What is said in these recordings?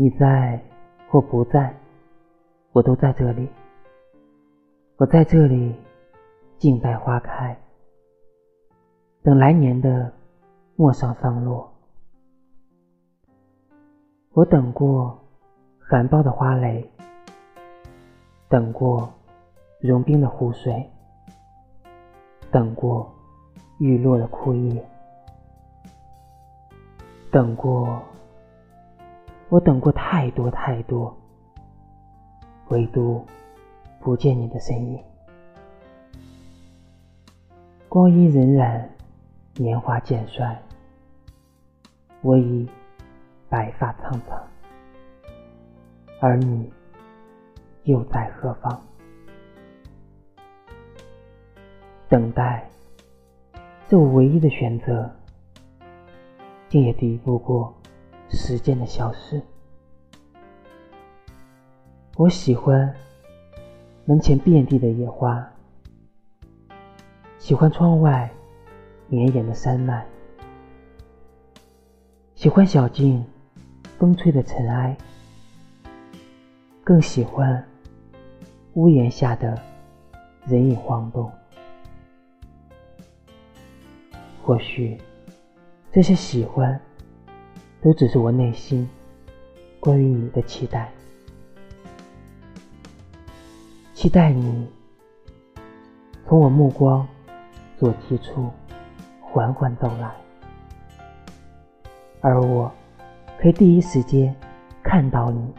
你在或不在，我都在这里。我在这里静待花开，等来年的陌上桑落。我等过含苞的花蕾，等过融冰的湖水，等过玉落的枯叶，等过，我等过太多太多，唯独。不见你的身影，光阴荏苒，年华渐衰，我已白发苍苍，而你又在何方？等待，是我唯一的选择，竟也敌不过时间的消失。我喜欢。门前遍地的野花，喜欢窗外绵延的山脉，喜欢小径风吹的尘埃，更喜欢屋檐下的人影晃动。或许这些喜欢，都只是我内心关于你的期待。期待你从我目光所及处缓缓走来，而我可以第一时间看到你。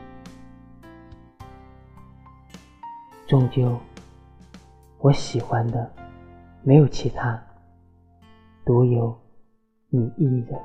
终究，我喜欢的没有其他，独有你一人。